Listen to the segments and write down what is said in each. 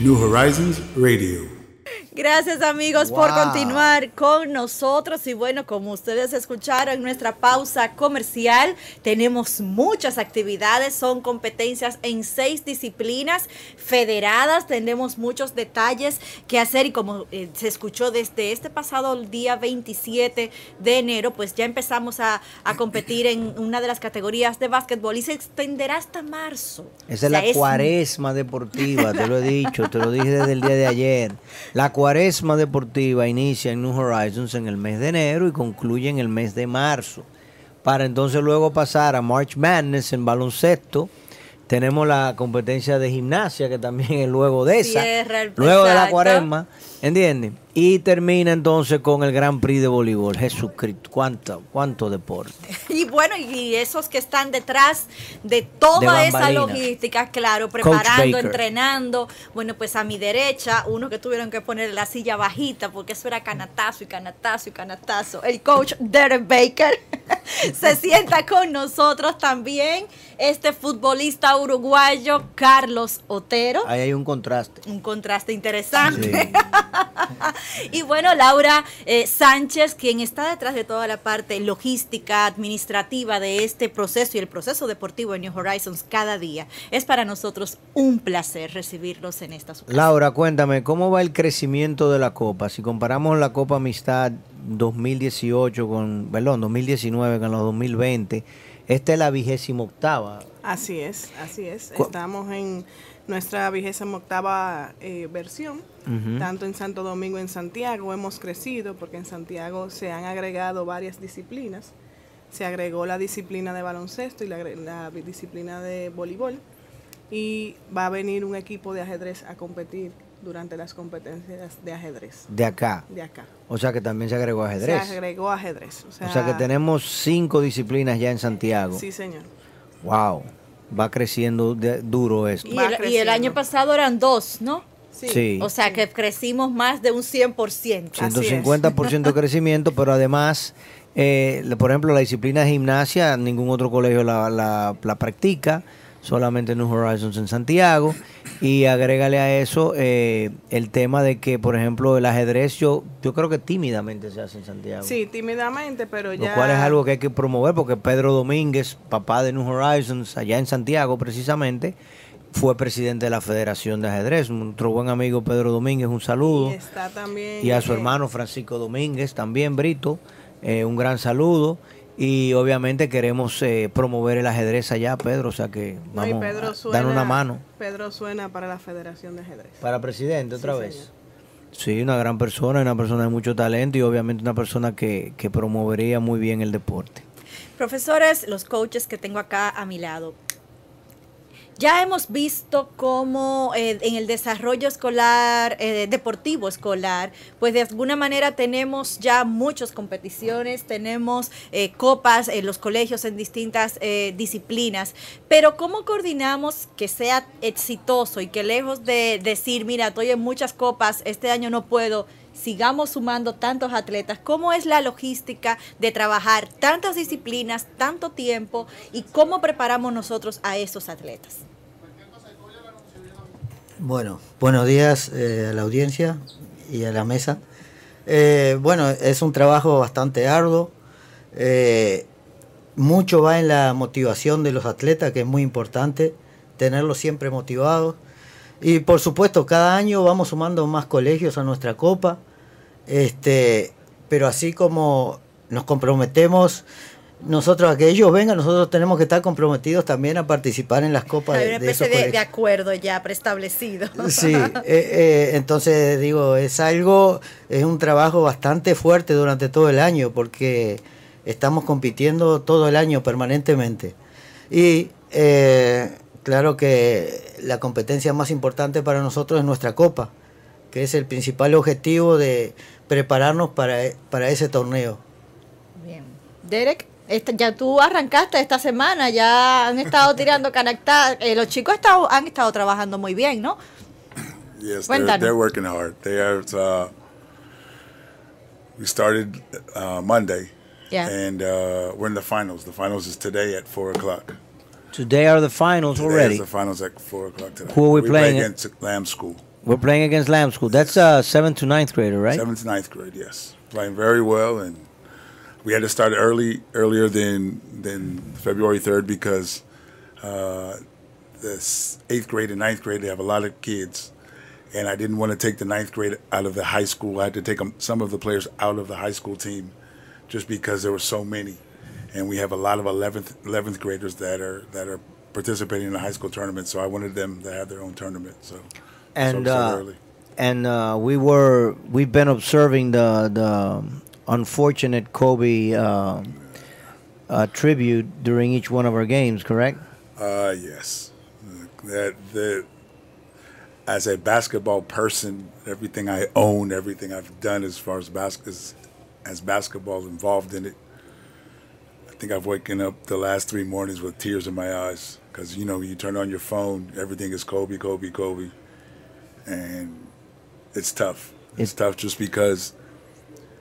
New Horizons Radio. Gracias amigos por continuar con nosotros. Y bueno, como ustedes escucharon en nuestra pausa comercial, tenemos muchas actividades, son competencias en seis disciplinas federadas, tenemos muchos detalles que hacer. Y como eh, se escuchó desde este pasado día 27 de enero, pues ya empezamos a, competir en una de las categorías de básquetbol. Y se extenderá hasta marzo. Esa es la cuaresma deportiva, te lo he dicho, te lo dije desde el día de ayer. La cuaresma deportiva inicia en New Horizons en el mes de enero y concluye en el mes de marzo. Para entonces luego pasar a March Madness en baloncesto. Tenemos la competencia de gimnasia que también es luego de esa. luego de la cuaresma. ¿Entienden? Y termina entonces con el Gran Prix de voleibol. Jesucristo, cuánto, cuánto deporte. Y bueno, y esos que están detrás de toda esa logística, claro, preparando, entrenando. Bueno, pues a mi derecha, uno que tuvieron que poner la silla bajita, porque eso era canatazo y canatazo y canatazo. El coach Derek Baker se sienta con nosotros también. Este futbolista uruguayo, Carlos Otero. Ahí hay un contraste. Un contraste interesante. y bueno, Laura eh, Sánchez, quien está detrás de toda la parte logística, administrativa de este proceso y el proceso deportivo en New Horizons cada día. Es para nosotros un placer recibirlos en esta Laura, cuéntame, ¿cómo va el crecimiento de la Copa? Si comparamos la Copa Amistad 2018 con, perdón, 2019 con los 2020, esta es la vigésima octava. Así es, así es. Estamos en nuestra vigésima octava eh, versión, tanto en Santo Domingo en Santiago. Hemos crecido porque en Santiago se han agregado varias disciplinas. Se agregó la disciplina de baloncesto y la, disciplina de voleibol. Y va a venir un equipo de ajedrez a competir durante las competencias de ajedrez. De acá. De acá. O sea que también se agregó ajedrez. Se agregó ajedrez. O sea, o sea que tenemos cinco disciplinas ya en Santiago. Sí, señor. Wow va creciendo duro esto. Y el, año pasado eran dos, ¿no? Sí. O sea que crecimos más de un 100%. 150% de crecimiento, pero además, eh, por ejemplo, la disciplina de gimnasia, ningún otro colegio la, la, la practica solamente New Horizons en Santiago. Y agrégale a eso eh, el tema de que, por ejemplo, el ajedrez yo, yo creo que tímidamente se hace en Santiago. Sí, tímidamente, pero ya... Lo cual es algo que hay que promover porque Pedro Domínguez, papá de New Horizons, allá en Santiago precisamente, fue presidente de la Federación de Ajedrez. Nuestro buen amigo Pedro Domínguez, un saludo. Y, está también, y a su hermano Francisco Domínguez, también Brito, eh, un gran saludo. Y obviamente queremos eh, promover el ajedrez allá, Pedro, o sea que vamos a dar una mano. Pedro suena para la Federación de Ajedrez. Para presidente otra vez. Sí, una gran persona, una persona de mucho talento y obviamente una persona que, que promovería muy bien el deporte. Profesores, los coaches que tengo acá a mi lado, ya hemos visto cómo eh, en el desarrollo escolar, eh, deportivo escolar, pues de alguna manera tenemos ya muchas competiciones, tenemos eh, copas en los colegios en distintas disciplinas, pero ¿cómo coordinamos que sea exitoso y que lejos de decir, mira, estoy en muchas copas, este año no puedo, sigamos sumando tantos atletas, cómo es la logística de trabajar tantas disciplinas, tanto tiempo y cómo preparamos nosotros a esos atletas. Bueno, buenos días eh, a la audiencia y a la mesa. Eh, bueno, es un trabajo bastante arduo. Eh, mucho va en la motivación de los atletas, que es muy importante, tenerlos siempre motivados. Y por supuesto, cada año vamos sumando más colegios a nuestra copa. Este, pero así como nos comprometemos nosotros a que ellos vengan, nosotros tenemos que estar comprometidos también a participar en las copas de, de, de, acuerdo ya preestablecido. Sí, eh, eh, entonces digo, es algo, es un trabajo bastante fuerte durante todo el año porque estamos compitiendo todo el año permanentemente. Y eh, claro que la competencia más importante para nosotros es nuestra copa que es el principal objetivo de prepararnos para, para ese torneo. Bien. Derek, esta- ya tú arrancaste esta semana, ya han estado tirando canactas. Eh, los chicos estado- han estado trabajando muy bien, ¿no? Yes, they're, working hard. They are. Uh, we started uh, Monday, Yeah. and uh, we're in the finals. The finals is today at four o'clock. Today are the finals Today already. is the finals at four o'clock today. Who are we play playing? against Lamb School, We're playing against Lamb School. That's uh, seventh to ninth grader, right? seventh to ninth grade. Yes, playing very well, and we had to start early, earlier than than February third because uh, this eighth grade and ninth grade they have a lot of kids, and I didn't want to take the ninth grade out of the high school. I had to take some of the players out of the high school team, just because there were so many, and we have a lot of eleventh eleventh graders that are that are participating in the high school tournament. So I wanted them to have their own tournament. So and so, uh, and uh, we were we've been observing the the unfortunate Kobe uh, uh, tribute during each one of our games. Correct? Uh, yes. That that as a basketball person, everything I own, everything I've done as far as bas- as, as basketball involved in it. I think I've waken up the last three mornings with tears in my eyes because you know you turn on your phone, everything is Kobe, Kobe, Kobe, and it's tough. It's It- tough just because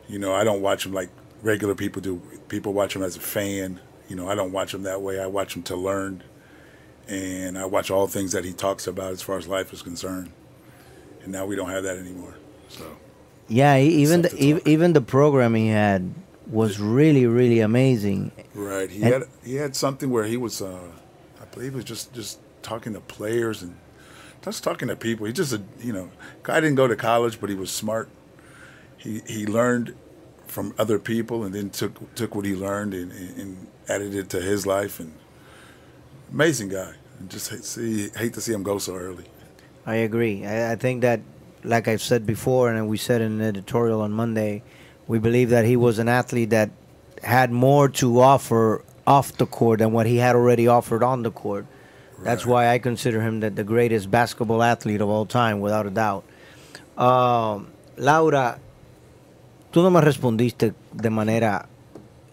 you know I don't watch him like regular people do. People watch him as a fan. You know I don't watch him that way. I watch him to learn and I watch all things that he talks about as far as life is concerned. And now we don't have that anymore. So Yeah. Even the, Something to talk. even the program he had was really really amazing. right, he And- had he had something where he was, uh, I believe, it was just just talking to players and just talking to people. He just a you know guy didn't go to college, but he was smart. He he learned from other people and then took took what he learned and, and, and added it to his life and amazing guy. And just hate, see hate to see him go so early. I agree. I, I think that, like I've said before, and we said in an editorial on Monday, we believe that he was an athlete that had more to offer off the court than what he had already offered on the court. That's why I consider him that the greatest basketball athlete of all time, without a doubt. Um, Laura, tú no me respondiste de manera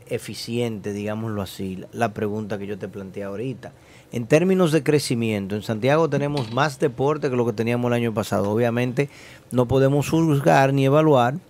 eficiente, digámoslo así, la pregunta que yo te planteé ahorita. En términos de crecimiento, en Santiago tenemos más deporte que lo que teníamos el año pasado. Obviamente no podemos juzgar ni evaluar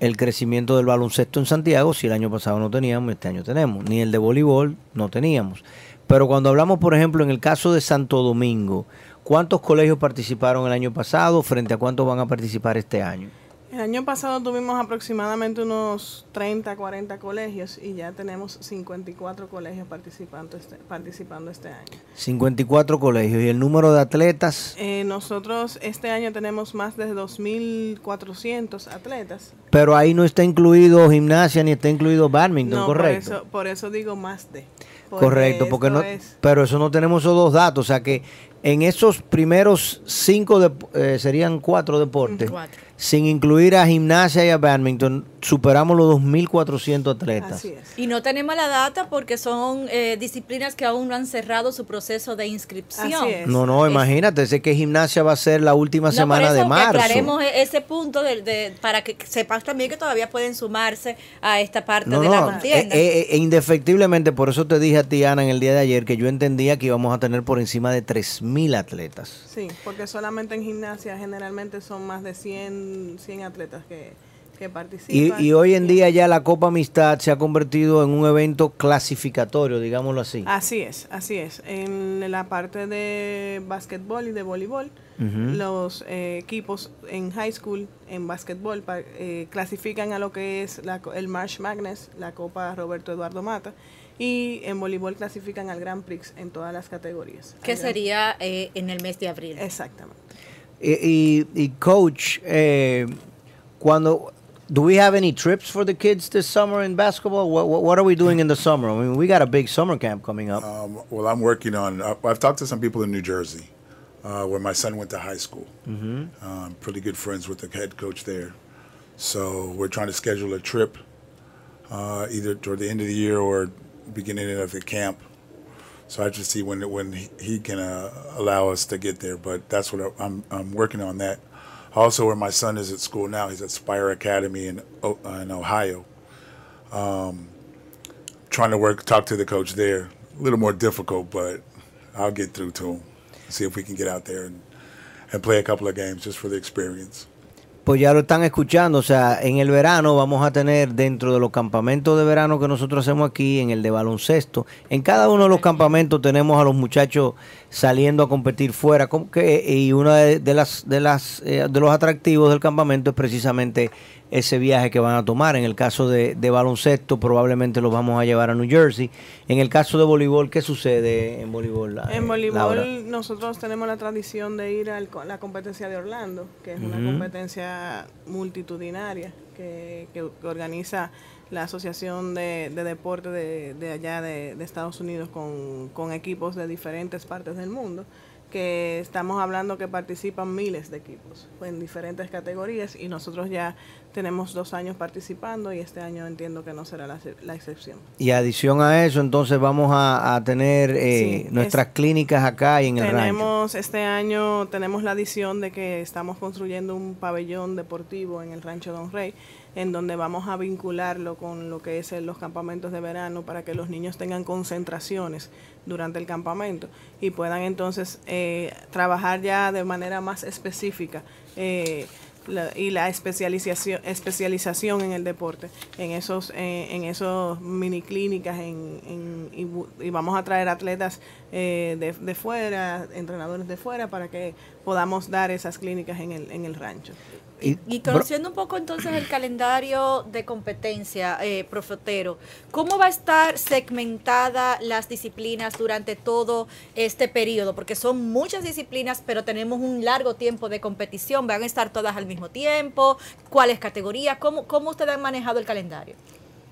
el crecimiento del baloncesto en Santiago si el año pasado no teníamos, este año tenemos. Ni el de voleibol no teníamos. Pero cuando hablamos, por ejemplo, en el caso de Santo Domingo, ¿cuántos colegios participaron el año pasado frente a cuántos van a participar este año? El año pasado tuvimos aproximadamente unos 30, 40 colegios y ya tenemos 54 colegios participando este, participando este año. 54 colegios. ¿Y el número de atletas? Eh, nosotros este año tenemos más de 2.400 atletas. Pero ahí no está incluido gimnasia ni está incluido badminton, No, correcto. Por eso, por eso digo más de. correcto, porque no, es- pero eso no tenemos esos dos datos, o sea que en esos primeros cinco dep- eh, serían cuatro deportes, Cuatro. Sin incluir a gimnasia y a badminton, superamos los 2.400 atletas. Así es. Y no tenemos la data porque son eh, disciplinas que aún no han cerrado su proceso de inscripción. Así es. No, no, imagínate, sé que gimnasia va a ser la última No, semana por de eso que marzo. aclaremos e- ese punto de, de- para que sepas también que todavía pueden sumarse a esta parte No, de la no, contienda. eh, eh, eh, indefectiblemente, por eso te dije a ti, Ana, en el día de ayer, que yo entendía que íbamos a tener por encima de 3.000 atletas. Sí, porque solamente en gimnasia generalmente son más de 100, 100 atletas que, que Y, participan. y hoy en día ya la Copa Amistad se ha convertido en un evento clasificatorio, digámoslo así. Así es, así es. En la parte de básquetbol y de voleibol, los eh, equipos en high school, en básquetbol, pa- eh, clasifican a lo que es la co- el March Madness, la Copa Roberto Eduardo Mata, y en voleibol clasifican al Grand Prix en todas las categorías. que sería eh, en el mes de abril. Exactamente. Y, y- coach, eh, cuando do we have any trips for the kids this summer in basketball? What, what, what are we doing in the summer? I mean, we got a big summer camp coming up. Um, well, I'm working on. I've talked to some people in New Jersey, uh, where my son went to high school. Mm-hmm. Um, pretty good friends with the head coach there, so we're trying to schedule a trip, uh, either toward the end of the year or beginning of the camp. So I just see when when he, can uh, allow us to get there. But that's what I'm I'm working on that. also where my son is at school now. He's at Spire Academy in, uh, in Ohio. Um, trying to work, talk to the coach there. A little more difficult, but I'll get through to him. See if we can get out there and, and play a couple of games just for the experience. Pues ya lo están escuchando, o sea, en el verano vamos a tener dentro de los campamentos de verano que nosotros hacemos aquí, en el de baloncesto, en cada uno de los campamentos tenemos a los muchachos saliendo a competir fuera, que, y uno de, las de las eh, de los atractivos del campamento es precisamente ese viaje que van a tomar. En el caso de, baloncesto, probablemente los vamos a llevar a New Jersey. En el caso de voleibol, ¿qué sucede en voleibol? En eh, voleibol, nosotros tenemos la tradición de ir a la competencia de Orlando, que es una competencia multitudinaria que, organiza la Asociación de, Deporte de, allá de, Estados Unidos con, con equipos de diferentes partes del mundo que estamos hablando que participan miles de equipos en diferentes categorías y nosotros ya tenemos dos años participando y este año entiendo que no será la, excepción. Y adición a eso, entonces vamos a, tener eh, nuestras clínicas acá y en el tenemos, Este año tenemos la adición de que estamos construyendo un pabellón deportivo en el rancho Don Rey, en donde vamos a vincularlo con lo que es los campamentos de verano para que los niños tengan concentraciones durante el campamento y puedan entonces eh, trabajar ya de manera más específica. Eh, y la especialización especialización en el deporte en esos eh, en esos mini clínicas en, y, vamos a traer atletas eh, de, de, fuera entrenadores de fuera para que podamos dar esas clínicas en el, en el rancho y, conociendo un poco entonces el calendario de competencia, eh, profetero, ¿cómo va a estar segmentada las disciplinas durante todo este periodo? Porque son muchas disciplinas, pero tenemos un largo tiempo de competición. ¿Van a estar todas al mismo tiempo? ¿Cuáles categorías? ¿Cómo, cómo ustedes han manejado el calendario?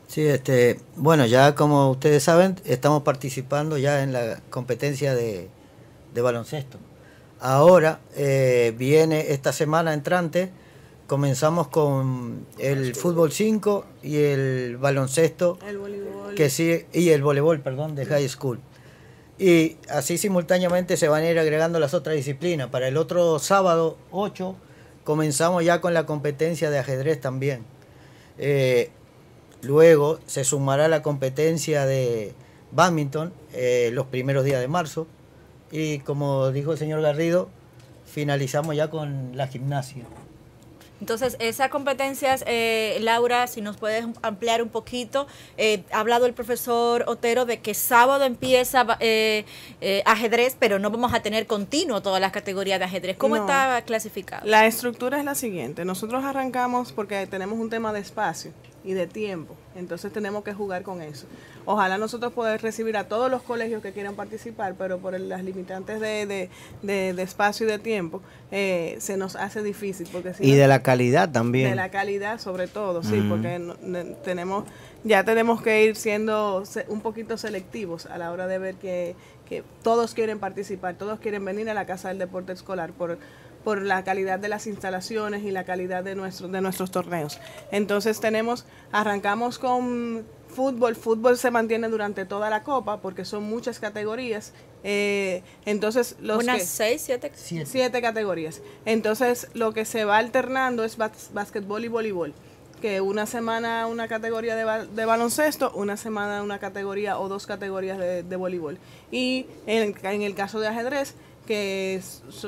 Sí, este, bueno, ya como ustedes saben, estamos participando ya en la competencia de, baloncesto. Ahora eh, viene esta semana entrante comenzamos con el fútbol 5 y el baloncesto que sí y el voleibol perdón de high school. Y así simultáneamente se van a ir agregando las otras disciplinas. Para el otro sábado 8 comenzamos ya con la competencia de ajedrez también. Eh, luego se sumará la competencia de badminton eh, los primeros días de marzo. Y como dijo el señor Garrido finalizamos ya con la gimnasia entonces, esas competencias, eh, Laura, si nos puedes ampliar un poquito, eh, ha hablado el profesor Otero de que sábado empieza eh, ajedrez, pero no vamos a tener continuo todas las categorías de ajedrez. ¿Cómo está clasificado? La estructura es la siguiente. Nosotros arrancamos porque tenemos un tema de espacio y de tiempo. Entonces tenemos que jugar con eso. Ojalá nosotros poder recibir a todos los colegios que quieran participar, pero por las limitantes de, de, espacio y de tiempo eh, se nos hace difícil. Porque y de la calidad también. De la calidad sobre todo, sí, porque tenemos ya tenemos que ir siendo un poquito selectivos a la hora de ver que, que todos quieren participar, todos quieren venir a la Casa del Deporte Escolar por por la calidad de las instalaciones y la calidad de, nuestros de nuestros torneos. Entonces tenemos, arrancamos con fútbol, fútbol se mantiene durante toda la copa porque son muchas categorías. Eh, entonces los unas seis, siete, siete. categorías. Entonces lo que se va alternando es básquetbol y voleibol que una semana una categoría de, de, baloncesto, una semana una categoría o dos categorías de, de voleibol. Y en, en, el caso de ajedrez, que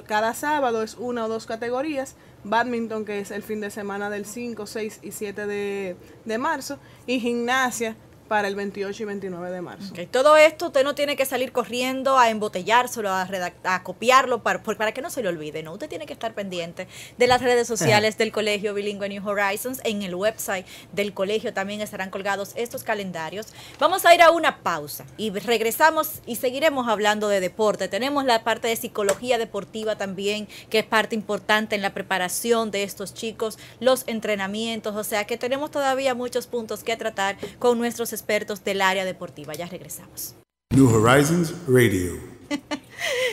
cada sábado es una o dos categorías, badminton que es el fin de semana del 5, 6 y 7 de, de marzo y gimnasia para el 28 y 29 de marzo. Todo esto usted no tiene que salir corriendo a embotellárselo, a, a copiarlo para, para que no se le olvide, ¿no? Usted tiene que estar pendiente de las redes sociales del Colegio Bilingüe New Horizons. En el website del colegio también estarán colgados estos calendarios. Vamos a ir a una pausa y regresamos y seguiremos hablando de deporte. Tenemos la parte de psicología deportiva también, que es parte importante en la preparación de estos chicos, los entrenamientos, o sea que tenemos todavía muchos puntos que tratar con nuestros expertos del área deportiva. Ya regresamos. New Horizons Radio.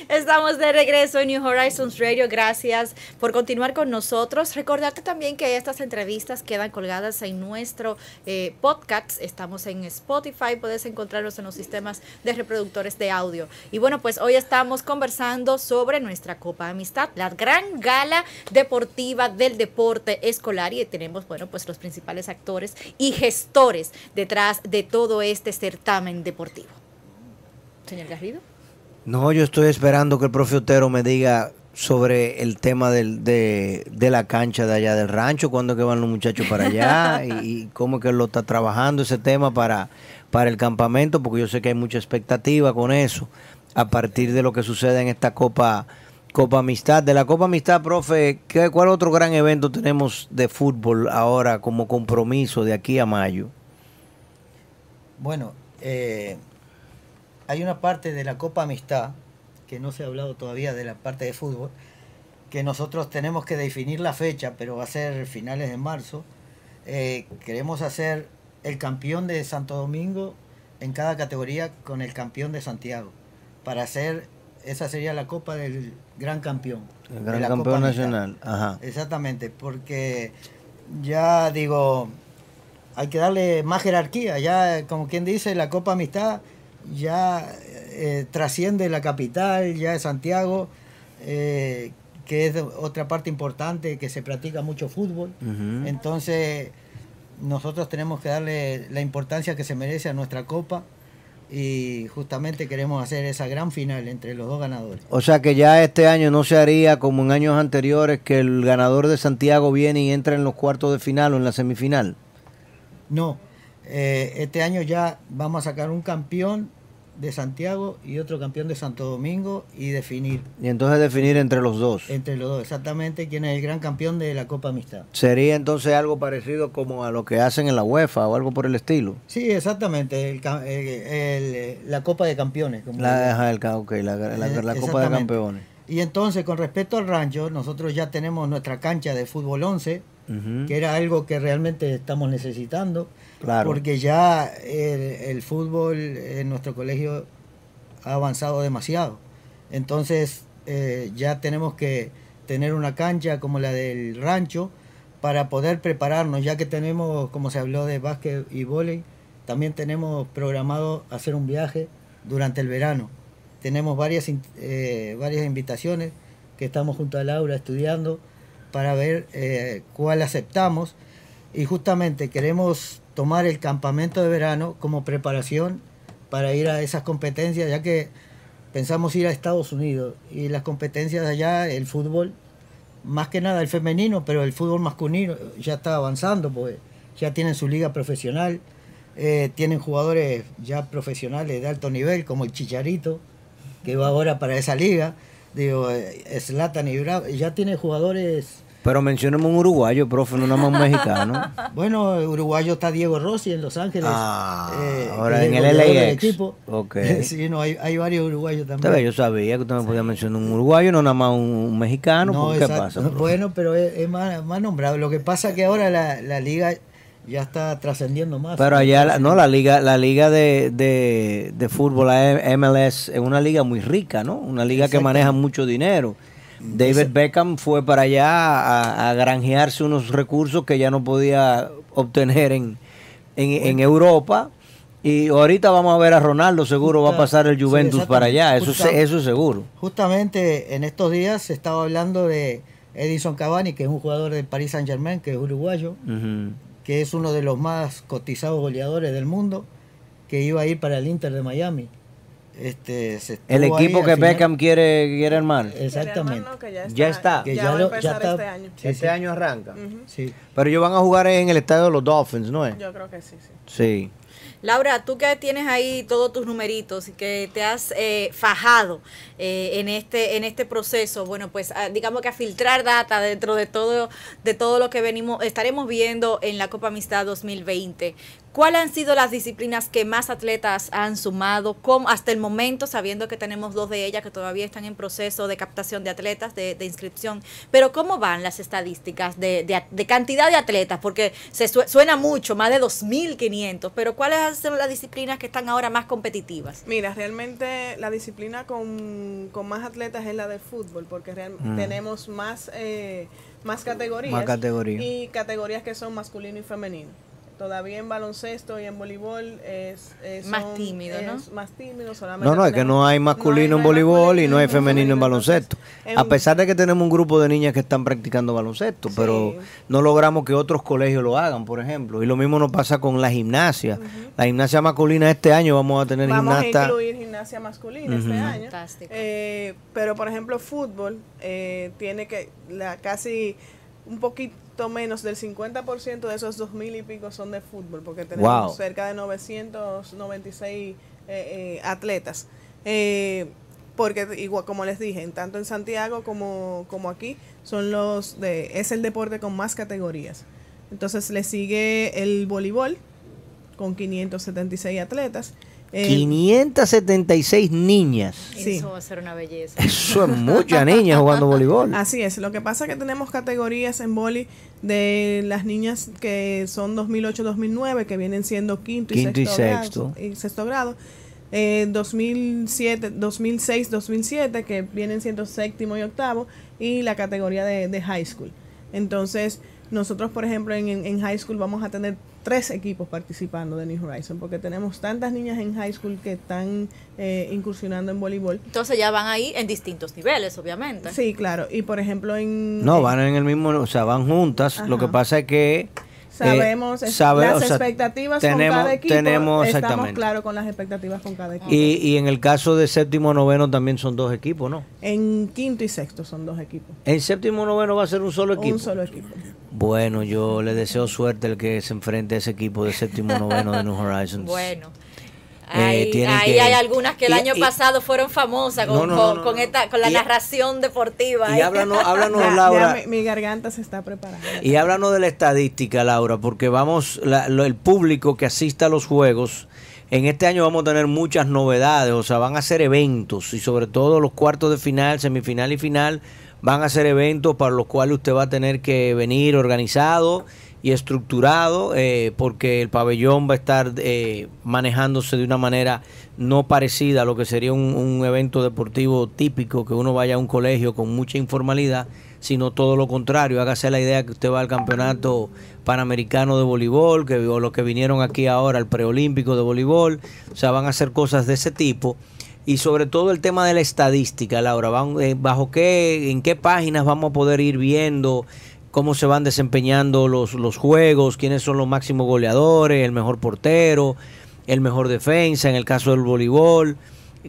Estamos de regreso en New Horizons Radio. Gracias por continuar con nosotros. Recordarte también que estas entrevistas quedan colgadas en nuestro eh, podcast. Estamos en Spotify. Puedes encontrarlos en los sistemas de reproductores de audio. Y bueno, pues hoy estamos conversando sobre nuestra Copa Amistad, la gran gala deportiva del deporte escolar. Y tenemos, bueno, pues los principales actores y gestores detrás de todo este certamen deportivo. Señor Garrido. No, yo estoy esperando que el profe Otero me diga sobre el tema del, de, de, la cancha de allá del rancho, cuándo que van los muchachos para allá y, cómo que lo está trabajando ese tema para, para el campamento, porque yo sé que hay mucha expectativa con eso, a partir de lo que sucede en esta Copa Copa Amistad. De la Copa Amistad, profe, ¿qué, ¿cuál otro gran evento tenemos de fútbol ahora como compromiso de aquí a mayo? Bueno, eh, hay una parte de la Copa Amistad, que no se ha hablado todavía de la parte de fútbol, que nosotros tenemos que definir la fecha, pero va a ser finales de marzo. Eh, queremos hacer el campeón de Santo Domingo en cada categoría con el campeón de Santiago, para hacer, esa sería la Copa del Gran Campeón. El Gran Campeón Nacional, ajá. Exactamente, porque ya digo, hay que darle más jerarquía, ya como quien dice, la Copa Amistad ya eh, trasciende la capital, ya es Santiago, eh, que es otra parte importante, que se practica mucho fútbol. Entonces, nosotros tenemos que darle la importancia que se merece a nuestra copa y justamente queremos hacer esa gran final entre los dos ganadores. O sea que ya este año no se haría como en años anteriores que el ganador de Santiago viene y entra en los cuartos de final o en la semifinal. No, eh, este año ya vamos a sacar un campeón de Santiago y otro campeón de Santo Domingo y definir. Y entonces definir entre los dos. Entre los dos, exactamente quién es el gran campeón de la Copa Amistad. Sería entonces algo parecido como a lo que hacen en la UEFA o algo por el estilo. Sí, exactamente, la Copa de Campeones. Como la, el, la, Copa de Campeones. Y entonces, con respecto al rancho, nosotros ya tenemos nuestra cancha de fútbol 11, que era algo que realmente estamos necesitando porque ya el, fútbol en nuestro colegio ha avanzado demasiado. Entonces eh, ya tenemos que tener una cancha como la del rancho para poder prepararnos, ya que tenemos, como se habló de básquet y vóley, también tenemos programado hacer un viaje durante el verano. Tenemos varias, eh, varias invitaciones que estamos junto a Laura estudiando para ver eh, cuál aceptamos y justamente queremos tomar el campamento de verano como preparación para ir a esas competencias, ya que pensamos ir a Estados Unidos. Y las competencias de allá, el fútbol, más que nada el femenino, pero el fútbol masculino ya está avanzando, pues ya tienen su liga profesional, eh, tienen jugadores ya profesionales de alto nivel, como el Chicharito, que va ahora para esa liga, digo, Slatan y Bravo, ya tiene jugadores pero mencionemos un uruguayo, profe, no nada más un mexicano. bueno, uruguayo está Diego Rossi en Los Ángeles. Ah, eh, ahora en el LAX. Equipo. Okay. sí, no, hay, hay, varios uruguayos también. Yo sabía que usted me podía mencionar un uruguayo, no nada más un, mexicano. ¿Qué pasa? Bueno, pero es, más, más, nombrado. Lo que pasa es que ahora la, la liga ya está trascendiendo más. Pero allá, no, la liga, la liga de, de, de fútbol, la MLS, es una liga muy rica, ¿no? Una liga que maneja mucho dinero. David Beckham fue para allá a, granjearse unos recursos que ya no podía obtener en, en, Europa. Y ahorita vamos a ver a Ronaldo, seguro va a pasar el Juventus para allá, eso, eso es seguro. Justamente en estos días se estaba hablando de Edison Cavani, que es un jugador del Paris Saint Germain, que es uruguayo, que es uno de los más cotizados goleadores del mundo, que iba a ir para el Inter de Miami. Este, el equipo que Beckham quiere, quiere armar. Exactamente. ya está. Que ya, este año. este año arranca. sí. Pero ellos van a jugar en el estadio de los Dolphins, ¿no es? Yo creo que sí, sí. Sí. Laura, tú que tienes ahí todos tus numeritos y que te has eh, fajado eh, en este en este proceso, bueno, pues ah, digamos que a filtrar data dentro de todo de todo lo que venimos estaremos viendo en la Copa Amistad 2020. ¿Cuáles han sido las disciplinas que más atletas han sumado ¿Cómo, hasta el momento, sabiendo que tenemos dos de ellas que todavía están en proceso de captación de atletas, de, inscripción? Pero ¿cómo van las estadísticas de, de, cantidad de atletas? Porque se suena mucho, más de 2.500, pero ¿cuáles son las disciplinas que están ahora más competitivas? Mira, realmente la disciplina con, con más atletas es la de fútbol, porque mm. tenemos más, eh, más categorías. Más categorías. Y categorías que son masculino y femenino todavía en baloncesto y en voleibol es, más tímido, ¿no? más tímido solamente. No, no, es que no hay masculino en voleibol y no hay femenino en baloncesto. a pesar de que tenemos un grupo de niñas que están practicando baloncesto, pero no logramos que otros colegios lo hagan, por ejemplo. Y lo mismo nos pasa con la gimnasia. La gimnasia masculina este año vamos a tener vamos gimnasta. Vamos a incluir gimnasia masculina este año. Eh, pero por ejemplo fútbol eh, tiene que la casi un poquito menos del 50% de esos dos mil y pico son de fútbol, porque tenemos cerca de 996 eh, eh, atletas. Eh, porque igual como les dije, tanto en Santiago como, como aquí, son los de, es el deporte con más categorías. Entonces le sigue el voleibol con 576 atletas. 576 niñas. Eso va a ser una belleza. Eso es mucha niña jugando voleibol. Así es. Lo que pasa es que tenemos categorías en boli de las niñas que son 2008-2009, que vienen siendo quinto y, sexto, y sexto grado. Eh, 2007, 2006-2007, que vienen siendo séptimo y octavo. Y la categoría de, high school. Entonces, nosotros, por ejemplo, en, en high school vamos a tener tres equipos participando de New Horizon, porque tenemos tantas niñas en high school que están eh, incursionando en voleibol. Entonces ya van ahí en distintos niveles, obviamente. Sí, claro. Y por ejemplo en... No, van en el mismo, o sea, van juntas. Lo que pasa es que... Sabemos eh, las expectativas tenemos, con cada equipo. Tenemos, estamos claros con las expectativas con cada equipo. Y, y en el caso de séptimo noveno también son dos equipos, ¿no? En quinto y sexto son dos equipos. En séptimo noveno va a ser un solo equipo. Un solo equipo. Bueno, yo le deseo suerte el que se enfrente a ese equipo de séptimo noveno de New Horizons. Bueno. Eh, ahí, hay algunas que el año pasado fueron famosas con, con, esta, con la narración deportiva. Y háblanos, háblanos Laura. mi, garganta se está preparando. Y háblanos de la estadística, Laura, porque vamos, el público que asista a los juegos, en este año vamos a tener muchas novedades, o sea, van a ser eventos y sobre todo los cuartos de final, semifinal y final van a ser eventos para los cuales usted va a tener que venir organizado y estructurado eh, porque el pabellón va a estar eh, manejándose de una manera no parecida a lo que sería un, evento deportivo típico que uno vaya a un colegio con mucha informalidad sino todo lo contrario. Hágase la idea que usted va al campeonato panamericano de voleibol que o los que vinieron aquí ahora al preolímpico de voleibol o sea van a hacer cosas de ese tipo. Y sobre todo el tema de la estadística, Laura, eh, bajo qué, en qué páginas vamos a poder ir viendo cómo se van desempeñando los, los juegos, quiénes son los máximos goleadores, el mejor portero, el mejor defensa, en el caso del voleibol,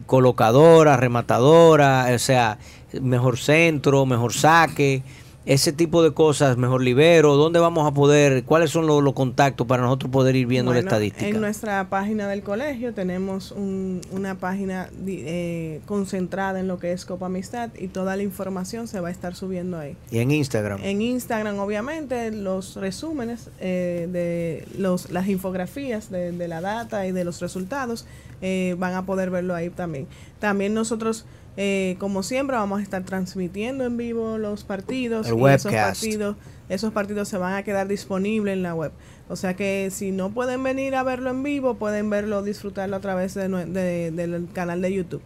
colocadora, rematadora, o sea, mejor centro, mejor saque ese tipo de cosas, mejor libero, ¿dónde vamos a poder, cuáles son los, contactos para nosotros poder ir viendo la estadística? En nuestra página del colegio tenemos una página eh, concentrada en lo que es Copa Amistad y toda la información se va a estar subiendo ahí. ¿Y en Instagram? En Instagram, obviamente, los resúmenes eh, de los, las infografías de, la data y de los resultados eh, van a poder verlo ahí también. También nosotros eh, como siempre, vamos a estar transmitiendo en vivo los partidos. y esos partidos, esos partidos se van a quedar disponibles en la web. O sea que si no pueden venir a verlo en vivo, pueden verlo, disfrutarlo a través de, del canal de YouTube.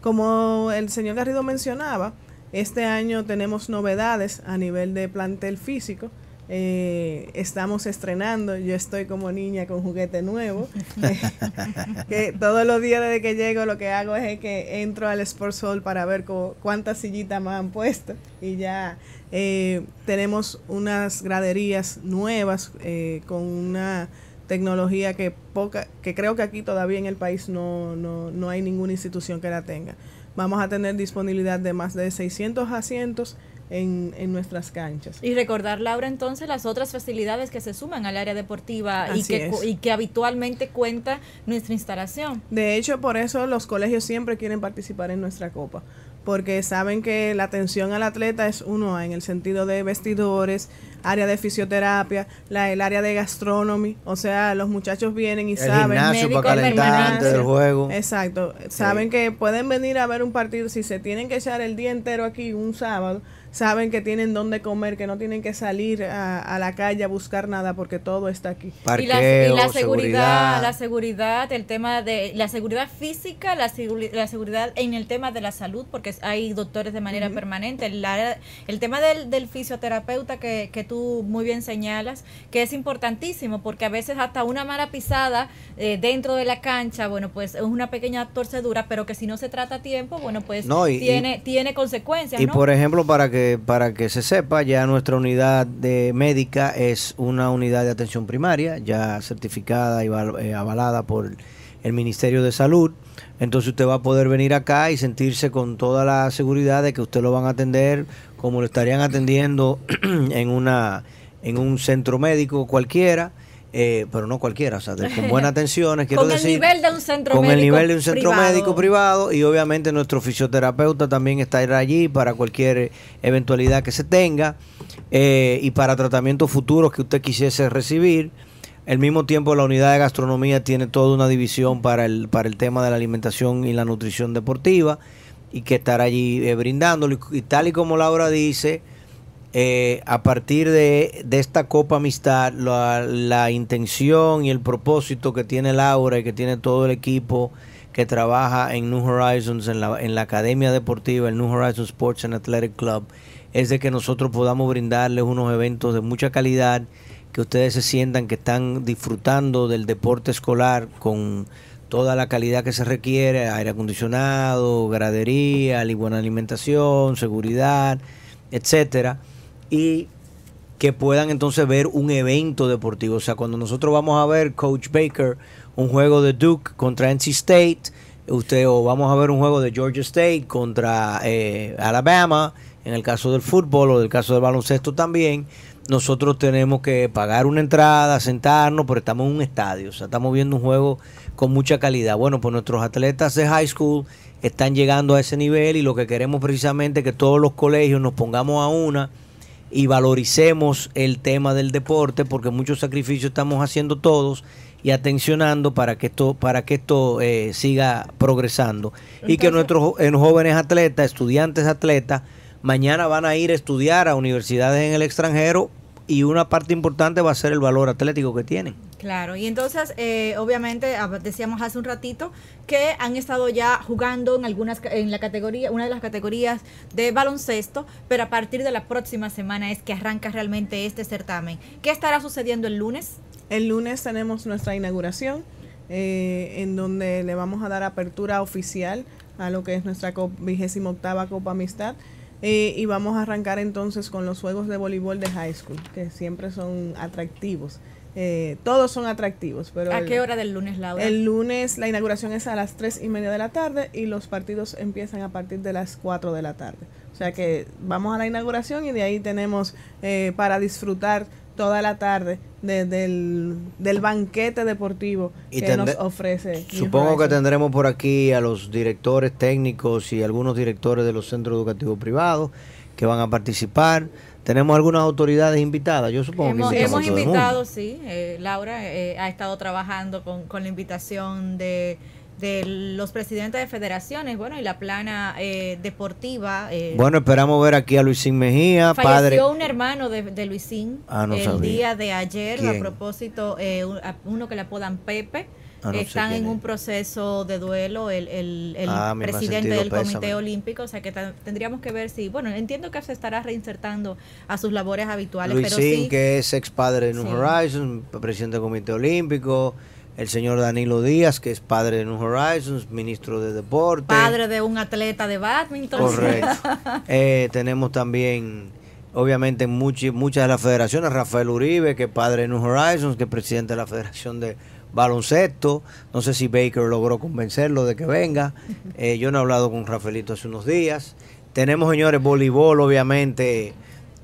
Como el señor Garrido mencionaba, este año tenemos novedades a nivel de plantel físico. Eh, estamos estrenando, yo estoy como niña con juguete nuevo, que todos los días desde que llego lo que hago es que entro al Sports Hall para ver cuántas sillitas me han puesto y ya eh, tenemos unas graderías nuevas eh, con una tecnología que poca que creo que aquí todavía en el país no, no, no hay ninguna institución que la tenga. Vamos a tener disponibilidad de más de 600 asientos en, en, nuestras canchas. Y recordar, Laura, entonces las otras facilidades que se suman al área deportiva y que, y que habitualmente cuenta nuestra instalación. De hecho, por eso los colegios siempre quieren participar en nuestra copa, porque saben que la atención al atleta es uno en el sentido de vestidores, área de fisioterapia, la, el área de gastronomía, o sea, los muchachos vienen y El saben. gimnasio para calentar antes del juego. Exacto, saben que pueden venir a ver un partido, si se tienen que echar el día entero aquí un sábado, saben que tienen dónde comer, que no tienen que salir a, a la calle a buscar nada porque todo está aquí. y la, y la seguridad, seguridad. la seguridad, el tema de la seguridad física, la, la seguridad en el tema de la salud, porque hay doctores de manera permanente. El, área- el tema del, del fisioterapeuta que, que tú muy bien señalas, que es importantísimo, porque a veces hasta una mala pisada eh, dentro de la cancha, bueno, pues es una pequeña torcedura, pero que si no se trata a tiempo, bueno, pues No, y- tiene, tiene consecuencias. Y ¿no? por ejemplo, para que para que se sepa, ya nuestra unidad de médica es una unidad de atención primaria, ya certificada y eh, avalada por el Ministerio de Salud. Entonces usted va a poder venir acá y sentirse con toda la seguridad de que usted lo van a atender como lo estarían atendiendo en una en un centro médico cualquiera. Eh, pero no cualquiera, o sea, de- con buenas atenciones, quiero Con el decir, nivel de un centro con el médico nivel de un centro privado. médico privado y obviamente nuestro fisioterapeuta también está allí para cualquier eventualidad que se tenga eh, y para tratamientos futuros que usted quisiese recibir. Al mismo tiempo la unidad de gastronomía tiene toda una división para el, para el tema de la alimentación y la nutrición deportiva y que estará allí eh, brindándolo y, y tal y como Laura dice, eh, a partir de, esta Copa Amistad, la, intención y el propósito que tiene Laura y que tiene todo el equipo que trabaja en New Horizons, en la, en la Academia Deportiva, el New Horizons Sports and Athletic Club, es de que nosotros podamos brindarles unos eventos de mucha calidad, que ustedes se sientan que están disfrutando del deporte escolar con toda la calidad que se requiere, aire acondicionado, gradería, buena alimentación, seguridad, etcétera, y que puedan entonces ver un evento deportivo. O sea, cuando nosotros vamos a ver Coach Baker, un juego de Duke contra NC State, usted o vamos a ver un juego de Georgia State contra eh, Alabama, en el caso del fútbol o del caso del baloncesto también, nosotros tenemos que pagar una entrada, sentarnos, pero estamos en un estadio, o sea, estamos viendo un juego con mucha calidad. Bueno, pues nuestros atletas de high school están llegando a ese nivel y lo que queremos precisamente es que todos los colegios nos pongamos a una y valoricemos el tema del deporte porque muchos sacrificios estamos haciendo todos y atencionando para que esto para que esto eh, siga progresando. Y que nuestros jóvenes atletas estudiantes atletas mañana van a ir a estudiar a universidades en el extranjero y una parte importante va a ser el valor atlético que tienen Claro, y entonces, eh, obviamente, ah, decíamos hace un ratito que han estado ya jugando en algunas, ca- en la categoría, una de las categorías de baloncesto, pero a partir de la próxima semana es que arranca realmente este certamen. ¿Qué estará sucediendo el lunes? El lunes tenemos nuestra inauguración, eh, en donde le vamos a dar apertura oficial a lo que es nuestra vigésima octava Copa Amistad. Eh, y vamos a arrancar entonces con los juegos de voleibol de high school, que siempre son atractivos. Eh, todos son atractivos, pero ¿A el- qué hora del lunes, Laura? el lunes la inauguración es a las tres y media de la tarde y los partidos empiezan a partir de las 4 de la tarde. O sea que vamos a la inauguración y de ahí tenemos eh, para disfrutar toda la tarde de- del, del banquete deportivo Y que nos ofrece. Supongo que tendremos por aquí a los directores técnicos y algunos directores de los centros educativos privados que van a participar. Tenemos algunas autoridades invitadas, yo supongo Hemos, que hemos invitado, sí. eh, Laura eh, ha estado trabajando con, con la invitación de, de los presidentes de federaciones, bueno, y la plana eh, deportiva. eh, Bueno, esperamos ver aquí a Luisín Mejía, padre. Falleció un hermano de, de Luisín Ah, no el sabía. día de ayer, a propósito, eh, uno que le apodan Pepe. Ah, no Están en un proceso de duelo el, el- el Ah, presidente del Comité. Olímpico, o sea que tendríamos que ver si, bueno, entiendo que se estará reinsertando a sus labores habituales, pero Luisín, sí, que es ex padre de New Sí. Horizons, presidente del Comité Olímpico. El señor Danilo Díaz, que es padre de New Horizons, ministro de Deporte. padre de un atleta de badminton. Correcto. Eh, tenemos también, obviamente, muchi- muchas de las federaciones. Rafael Uribe, que es padre de New Horizons, que es presidente de la Federación de Baloncesto. No sé si Baker logró convencerlo de que venga. Eh, yo no he hablado con Rafaelito hace unos días. Tenemos, señores, voleibol, obviamente.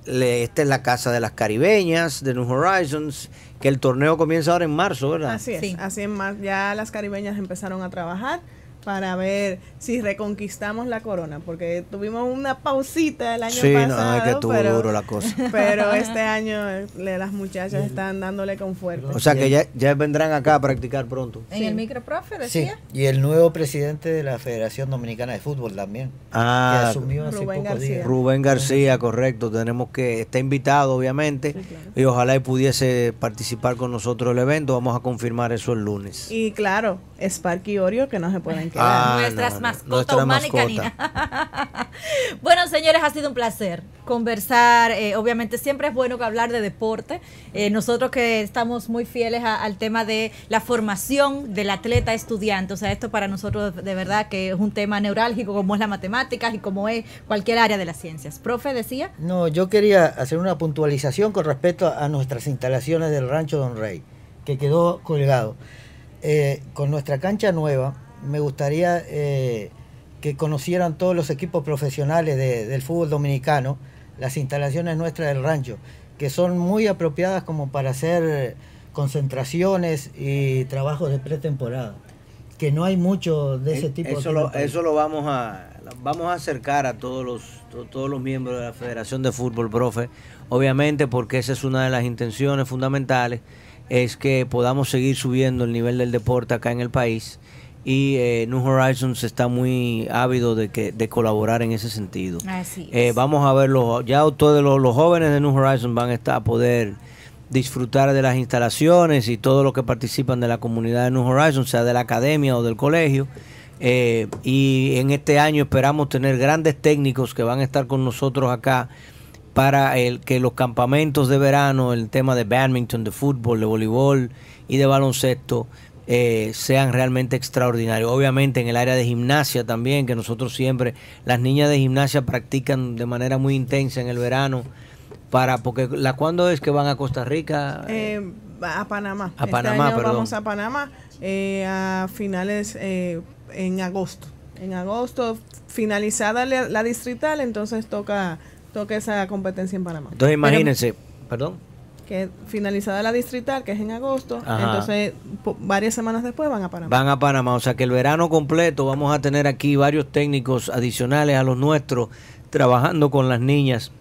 Le- esta es la casa de las caribeñas de New Horizons, que el torneo comienza ahora en marzo, ¿verdad? Así es, Sí. así es más. Ya las caribeñas empezaron a trabajar para ver si reconquistamos la corona, porque tuvimos una pausita el año Sí, no, pasado, que estuvo pero, duro la cosa. pero este año le- las muchachas están dándole con fuerte. O sea que ya, ya vendrán acá a practicar pronto. En el micro, profe, Sí, decía. y el nuevo presidente de la Federación Dominicana de Fútbol también, que Ah, asumió hace Rubén pocos García. días. Rubén García, correcto. Tenemos que, está invitado obviamente, y ojalá y pudiese participar con nosotros el evento. Vamos a confirmar eso el lunes. Y claro, Sparky y Oreo que no se pueden Ah, Nuestras no, mascotas nuestra humana y mascota. canina. bueno, señores, ha sido un placer conversar. eh, obviamente siempre es bueno hablar de deporte. Eh, nosotros que estamos muy fieles a- al tema de la formación del atleta estudiante. O sea, esto para nosotros de verdad que es un tema neurálgico como es la matemáticas y como es cualquier área de las ciencias. Profe, decía. No, yo quería hacer una puntualización con respecto a nuestras instalaciones del Rancho Don Rey, que quedó colgado. Eh, con nuestra cancha nueva, me gustaría eh, que conocieran todos los equipos profesionales de- del fútbol dominicano las instalaciones nuestras del rancho, que son muy apropiadas como para hacer concentraciones y trabajos de pretemporada. Que no hay mucho de ese tipo. Eh, Eso en lo, eso lo vamos a vamos a acercar a todos los to- todos los miembros de la Federación de Fútbol, profe. Obviamente, porque esa es una de las intenciones fundamentales, es que podamos seguir subiendo el nivel del deporte acá en el país. Y eh, New Horizons está muy ávido de que de colaborar en ese sentido. Así Eh, es. vamos a ver, los, ya todos los, los jóvenes de New Horizons van a, estar, a poder disfrutar de las instalaciones y todo lo que participan de la comunidad de New Horizons, sea de la academia o del colegio. Eh, y en este año esperamos tener grandes técnicos que van a estar con nosotros acá para el que los campamentos de verano, el tema de badminton, de fútbol, de voleibol y de baloncesto eh, sean realmente extraordinarios. Obviamente en el área de gimnasia también, que nosotros siempre, las niñas de gimnasia practican de manera muy intensa en el verano, para porque la cuándo es que van a Costa Rica? Eh, a Panamá. A este Panamá, año perdón. vamos a Panamá eh, a finales eh, en agosto. En agosto, finalizada la, la distrital, entonces toca toca esa competencia en Panamá. Entonces imagínense, perdón. Que finalizada la distrital, que es en agosto, Ajá. entonces varias semanas después van a Panamá. Van a Panamá, o sea que el verano completo vamos a tener aquí varios técnicos adicionales a los nuestros trabajando con las niñas.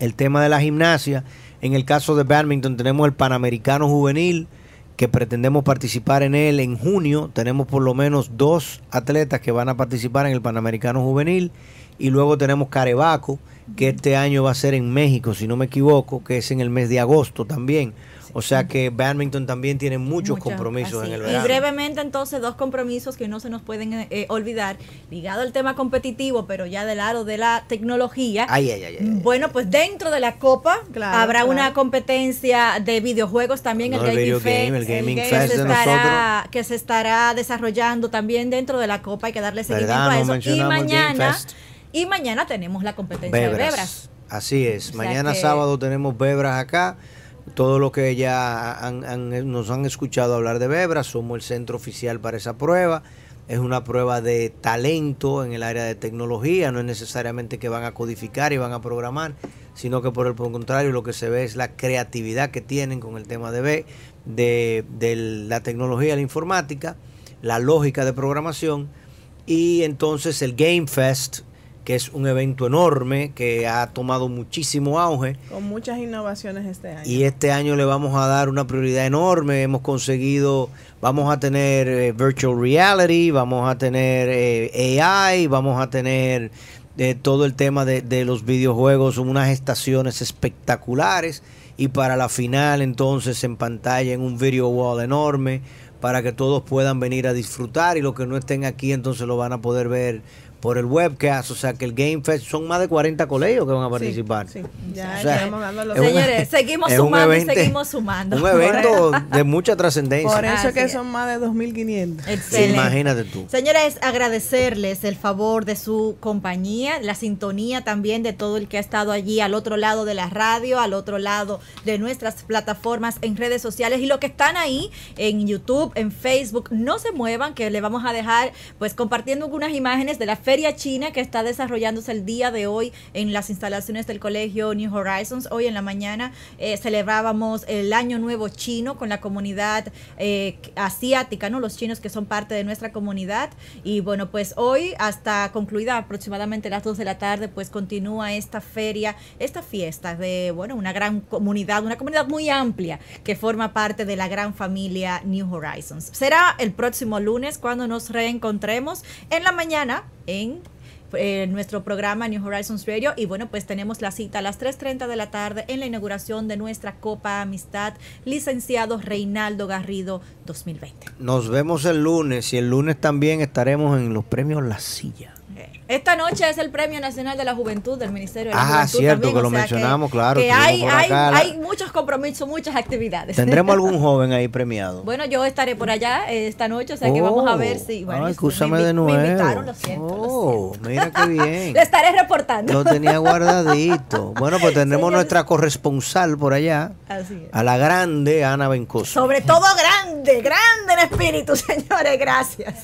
El tema de la gimnasia, en el caso de badminton tenemos el Panamericano Juvenil que pretendemos participar en él en junio. Tenemos por lo menos dos atletas que van a participar en el Panamericano Juvenil y luego tenemos Carebaco que este año va a ser en México, si no me equivoco, que es en el mes de agosto también. O sea que badminton también tiene muchos compromisos así. en el Y verano. brevemente entonces dos compromisos que no se nos pueden eh, eh, olvidar, ligado al tema competitivo, pero ya del lado de la tecnología. Ay, ay, ay. Bueno, pues dentro de la Copa Claro, habrá claro. una competencia de videojuegos también, No, el el Gaming Fest, game, el Gaming que, Fest se de estará, que se estará desarrollando también dentro de la Copa, hay que darle seguimiento ¿Verdad? a No eso. Y mencionamos el Game mañana, Fest. Y mañana tenemos la competencia de Bebras. Bebras. Así es. O sea Mañana que- sábado tenemos Bebras acá. Todo lo que ya han- han- nos han escuchado hablar de Bebras, somos el centro oficial para esa prueba. Es una prueba de talento en el área de tecnología, no es necesariamente que van a codificar y van a programar, sino que por el contrario lo que se ve es la creatividad que tienen con el tema de, B- de, de la tecnología, la informática, la lógica de programación y entonces el Game Fest, que es un evento enorme que ha tomado muchísimo auge. Con muchas innovaciones este año. Y este año le vamos a dar una prioridad enorme. Hemos conseguido, vamos a tener eh, virtual reality, vamos a tener eh, AI, vamos a tener eh, todo el tema de, de los videojuegos, unas estaciones espectaculares. Y para la final entonces en pantalla en un video wall enorme para que todos puedan venir a disfrutar y los que no estén aquí entonces lo van a poder ver por el webcast, o sea que el Game Fest son más de 40 colegios que van a participar. Sí, ya O sea, estamos dando los es un- Señores, seguimos sumando y evento- seguimos sumando. Un evento de mucha trascendencia. Por eso Así que es. son más de 2.500. Excelente. Imagínate tú. Señores, agradecerles el favor de su compañía, la sintonía también de todo el que ha estado allí al otro lado de la radio, al otro lado de nuestras plataformas en redes sociales y los que están ahí en YouTube, en Facebook, no se muevan, que le vamos a dejar pues compartiendo algunas imágenes de la Feria China que está desarrollándose el día de hoy en las instalaciones del colegio New Horizons. Hoy en la mañana eh, celebrábamos el Año Nuevo Chino con la comunidad eh, asiática, ¿no? Los chinos que son parte de nuestra comunidad. Y bueno, pues hoy hasta concluida aproximadamente las 2 de la tarde, pues continúa esta feria, esta fiesta de, bueno, una gran comunidad, una comunidad muy amplia que forma parte de la gran familia New Horizons. Será el próximo lunes cuando nos reencontremos en la mañana en nuestro programa New Horizons Radio y bueno pues tenemos la cita a las 3.30 de la tarde en la inauguración de nuestra Copa Amistad licenciado Reinaldo Garrido 2020. Nos vemos el lunes y el lunes también estaremos en los premios La Silla. Esta noche es el Premio Nacional de la Juventud del Ministerio de la ah, Juventud. cierto, también, que lo mencionamos, claro. Que hay, muchos compromisos, muchas actividades. ¿Tendremos algún joven ahí premiado? Bueno, yo estaré por allá eh, esta noche, o sea que vamos a ver si. Bueno, escúchame me, de nuevo. Me invitaron, lo siento. lo Oh, siento. mira qué bien. Le estaré reportando. Lo tenía guardadito. Bueno, pues tendremos nuestra corresponsal por allá, Así es. a la grande Ana Bencoso. Sobre todo grande, grande en espíritu, señores, gracias.